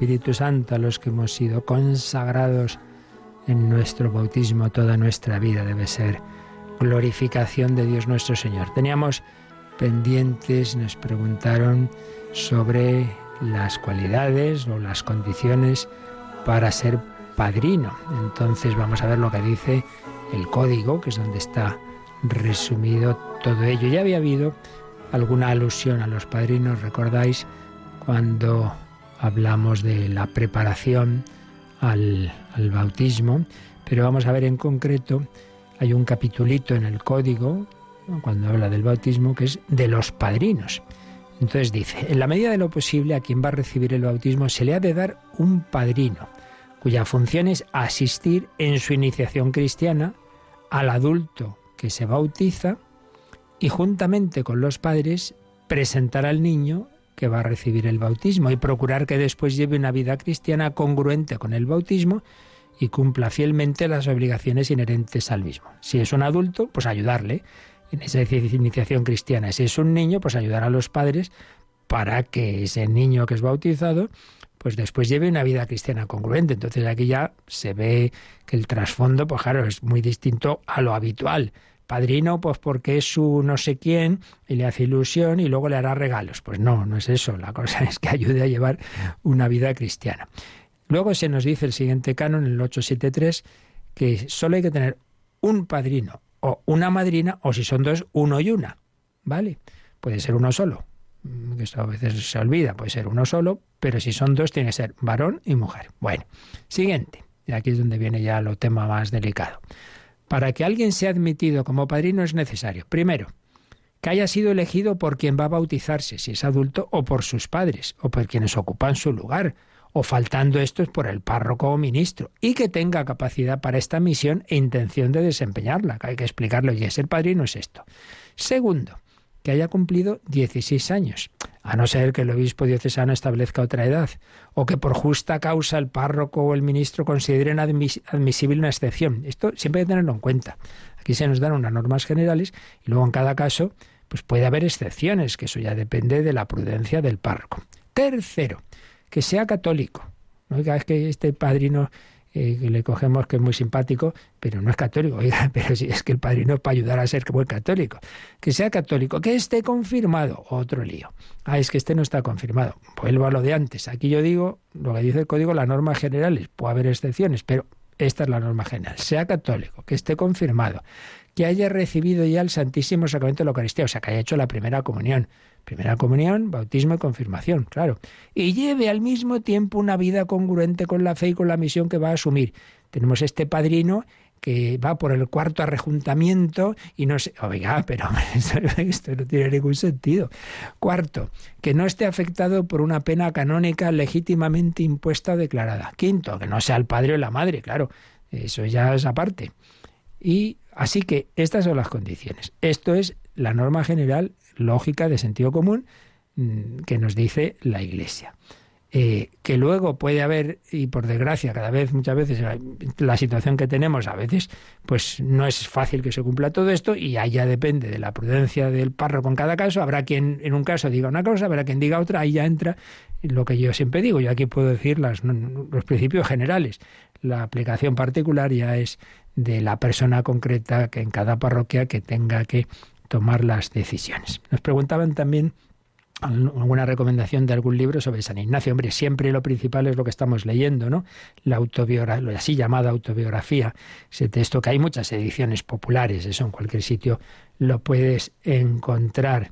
Espíritu Santo a los que hemos sido consagrados en nuestro bautismo, toda nuestra vida debe ser glorificación de Dios nuestro Señor. Teníamos pendientes, nos preguntaron sobre las cualidades o las condiciones para ser padrino. Entonces vamos a ver lo que dice el código, que es donde está resumido todo ello. Ya había habido alguna alusión a los padrinos, recordáis, cuando hablamos de la preparación al, bautismo, pero vamos a ver en concreto, hay un capitulito en el código, cuando habla del bautismo, que es de los padrinos. Entonces dice, en la medida de lo posible a quien va a recibir el bautismo se le ha de dar un padrino, cuya función es asistir en su iniciación cristiana al adulto que se bautiza y juntamente con los padres presentar al niño que va a recibir el bautismo y procurar que después lleve una vida cristiana congruente con el bautismo y cumpla fielmente las obligaciones inherentes al mismo. Si es un adulto, pues ayudarle en esa iniciación cristiana. Si es un niño, pues ayudar a los padres para que ese niño que es bautizado pues después lleve una vida cristiana congruente. Entonces aquí ya se ve que el trasfondo, pues claro, es muy distinto a lo habitual. Padrino, pues porque es su no sé quién y le hace ilusión y luego le hará regalos. Pues no, no es eso. La cosa es que ayude a llevar una vida cristiana. Luego se nos dice el siguiente canon, el 873, que solo hay que tener un padrino o una madrina, o si son dos, uno y una. ¿Vale? Puede ser uno solo, mm, que esto a veces se olvida, puede ser uno solo, pero si son dos tiene que ser varón y mujer. Bueno, siguiente, y aquí es donde viene ya lo tema más delicado. Para que alguien sea admitido como padrino es necesario, primero, que haya sido elegido por quien va a bautizarse, si es adulto, o por sus padres, o por quienes ocupan su lugar, o faltando estos por el párroco o ministro, y que tenga capacidad para esta misión e intención de desempeñarla. Hay que explicarlo, y ser padrino es esto. Segundo, que haya cumplido 16 años, a no ser que el obispo diocesano establezca otra edad, o que por justa causa el párroco o el ministro consideren admisible una excepción. Esto siempre hay que tenerlo en cuenta. Aquí se nos dan unas normas generales y luego en cada caso pues puede haber excepciones, que eso ya depende de la prudencia del párroco. Tercero, que sea católico. No es que este padrino eh, le cogemos que es muy simpático, pero no es católico. Oiga, pero si es que el padrino es para ayudar a ser buen católico. Que sea católico, que esté confirmado. Otro lío. Ah, es que este no está confirmado. Vuelvo a lo de antes. Aquí yo digo, lo que dice el código, las normas generales. Puede haber excepciones, pero esta es la norma general. Sea católico, que esté confirmado, que haya recibido ya el Santísimo Sacramento de la Eucaristía, o sea, que haya hecho la primera comunión. Primera comunión, bautismo y confirmación, claro. Y lleve al mismo tiempo una vida congruente con la fe y con la misión que va a asumir. Tenemos este padrino que va por el cuarto arrejuntamiento y no sé, oiga, pero esto no tiene ningún sentido. Cuarto, que no esté afectado por una pena canónica legítimamente impuesta o declarada. Quinto, que no sea el padre o la madre, claro, eso ya es aparte. Y así que estas son las condiciones. Esto es la norma general lógica de sentido común mm, que nos dice la Iglesia. Eh, que luego puede haber, y por desgracia, cada vez, muchas veces, la situación que tenemos, a veces, pues no es fácil que se cumpla todo esto, y allá depende de la prudencia del párroco en cada caso. Habrá quien en un caso diga una cosa, habrá quien diga otra, ahí ya entra lo que yo siempre digo. Yo aquí puedo decir las, los principios generales. La aplicación particular ya es de la persona concreta que en cada parroquia que tenga que tomar las decisiones. Nos preguntaban también alguna recomendación de algún libro sobre San Ignacio. Hombre, siempre lo principal es lo que estamos leyendo, ¿no? La autobiografía, así llamada autobiografía, ese texto que hay muchas ediciones populares, eso en cualquier sitio lo puedes encontrar.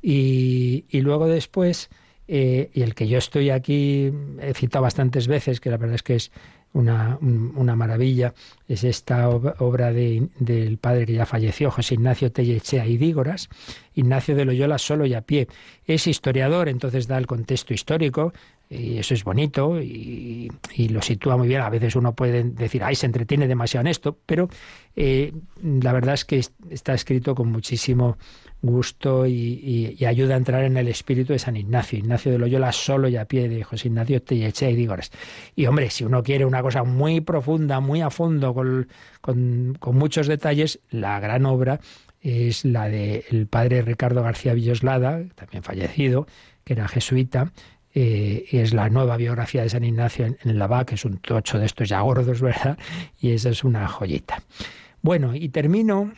Y, luego después, eh, y el que yo estoy aquí, he citado bastantes veces, que la verdad es que es una, una maravilla, es esta obra de, del padre que ya falleció, José Ignacio Tellechea y Dígoras, Ignacio de Loyola solo y a pie. Es historiador, entonces da el contexto histórico, y eso es bonito y, lo sitúa muy bien. A veces uno puede decir, ay, se entretiene demasiado en esto, pero eh, la verdad es que está escrito con muchísimo gusto y, ayuda a entrar en el espíritu de San Ignacio. Ignacio de Loyola solo y a pie de José Ignacio Tellechea y Dígoras. Y hombre, si uno quiere una cosa muy profunda, muy a fondo, con, con, muchos detalles, la gran obra es la del padre Ricardo García Villoslada, también fallecido, que era jesuita, eh, y es la nueva biografía de San Ignacio en, en la que es un tocho de estos ya gordos, ¿verdad? Y esa es una joyita. Bueno, y termino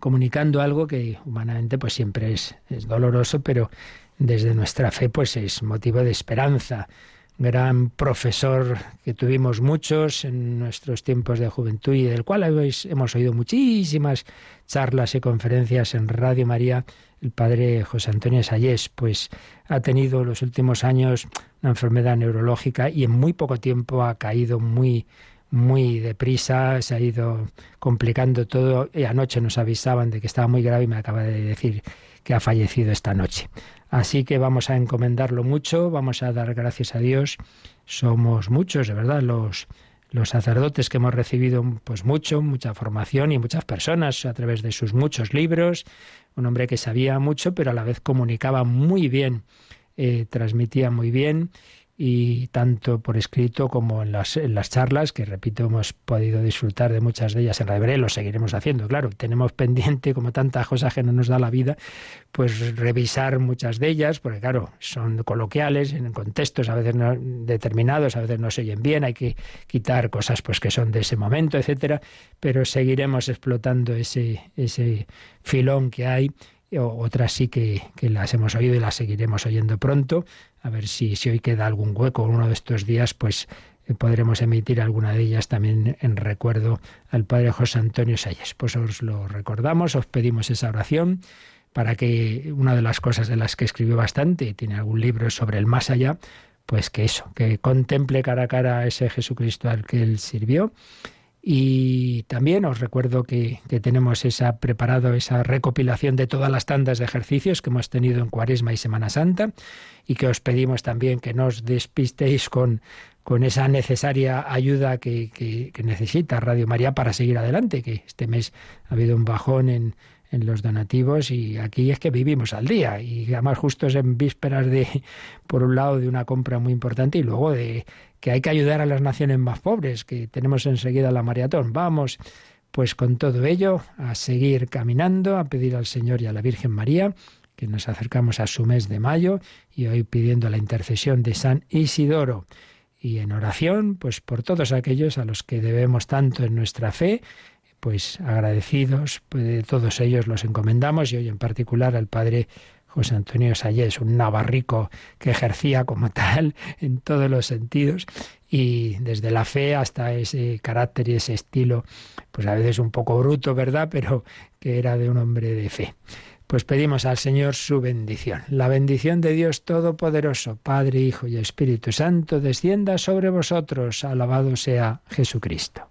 comunicando algo que humanamente pues siempre es, es doloroso, pero desde nuestra fe pues es motivo de esperanza. gran profesor que tuvimos muchos en nuestros tiempos de juventud y del cual hemos oído muchísimas charlas y conferencias en Radio María, el padre José Antonio Sayés, pues ha tenido los últimos años una enfermedad neurológica y en muy poco tiempo ha caído muy muy deprisa, se ha ido complicando todo y anoche nos avisaban de que estaba muy grave y me acaba de decir que ha fallecido esta noche. Así que vamos a encomendarlo mucho, vamos a dar gracias a Dios. Somos muchos, de verdad, los, los sacerdotes que hemos recibido pues mucho, mucha formación y muchas personas a través de sus muchos libros. Un hombre que sabía mucho, pero a la vez comunicaba muy bien, eh, transmitía muy bien y tanto por escrito como en las, en las charlas, que repito, hemos podido disfrutar de muchas de ellas en la lo seguiremos haciendo, claro, tenemos pendiente, como tantas cosas que no nos da la vida, pues revisar muchas de ellas, porque claro, son coloquiales, en contextos a veces no determinados, a veces no se oyen bien, hay que quitar cosas pues que son de ese momento, etcétera, pero seguiremos explotando ese, ese filón que hay otras sí que, las hemos oído y las seguiremos oyendo pronto, a ver si, si hoy queda algún hueco uno de estos días, pues eh, podremos emitir alguna de ellas también en recuerdo al Padre José Antonio Salles. Pues os lo recordamos, os pedimos esa oración para que una de las cosas de las que escribió bastante, tiene algún libro sobre el más allá, pues que eso, que contemple cara a cara a ese Jesucristo al que él sirvió y también os recuerdo que, tenemos esa preparado esa recopilación de todas las tandas de ejercicios que hemos tenido en Cuaresma y Semana Santa y que os pedimos también que no os despistéis con, con esa necesaria ayuda que, que, que, necesita Radio María para seguir adelante, que este mes ha habido un bajón en, en los donativos y aquí es que vivimos al día y además justo en vísperas de, por un lado, de una compra muy importante y luego de que hay que ayudar a las naciones más pobres, que tenemos enseguida la maratón. Vamos, pues con todo ello, a seguir caminando, a pedir al Señor y a la Virgen María que nos acercamos a su mes de mayo y hoy pidiendo la intercesión de San Isidoro y en oración, pues por todos aquellos a los que debemos tanto en nuestra fe pues agradecidos, pues todos ellos los encomendamos y hoy en particular al Padre José Antonio Sayés, un navarrico que ejercía como tal en todos los sentidos y desde la fe hasta ese carácter y ese estilo, pues a veces un poco bruto, ¿verdad? Pero que era de un hombre de fe. Pues pedimos al Señor su bendición. La bendición de Dios Todopoderoso, Padre, Hijo y Espíritu Santo, descienda sobre vosotros. Alabado sea Jesucristo.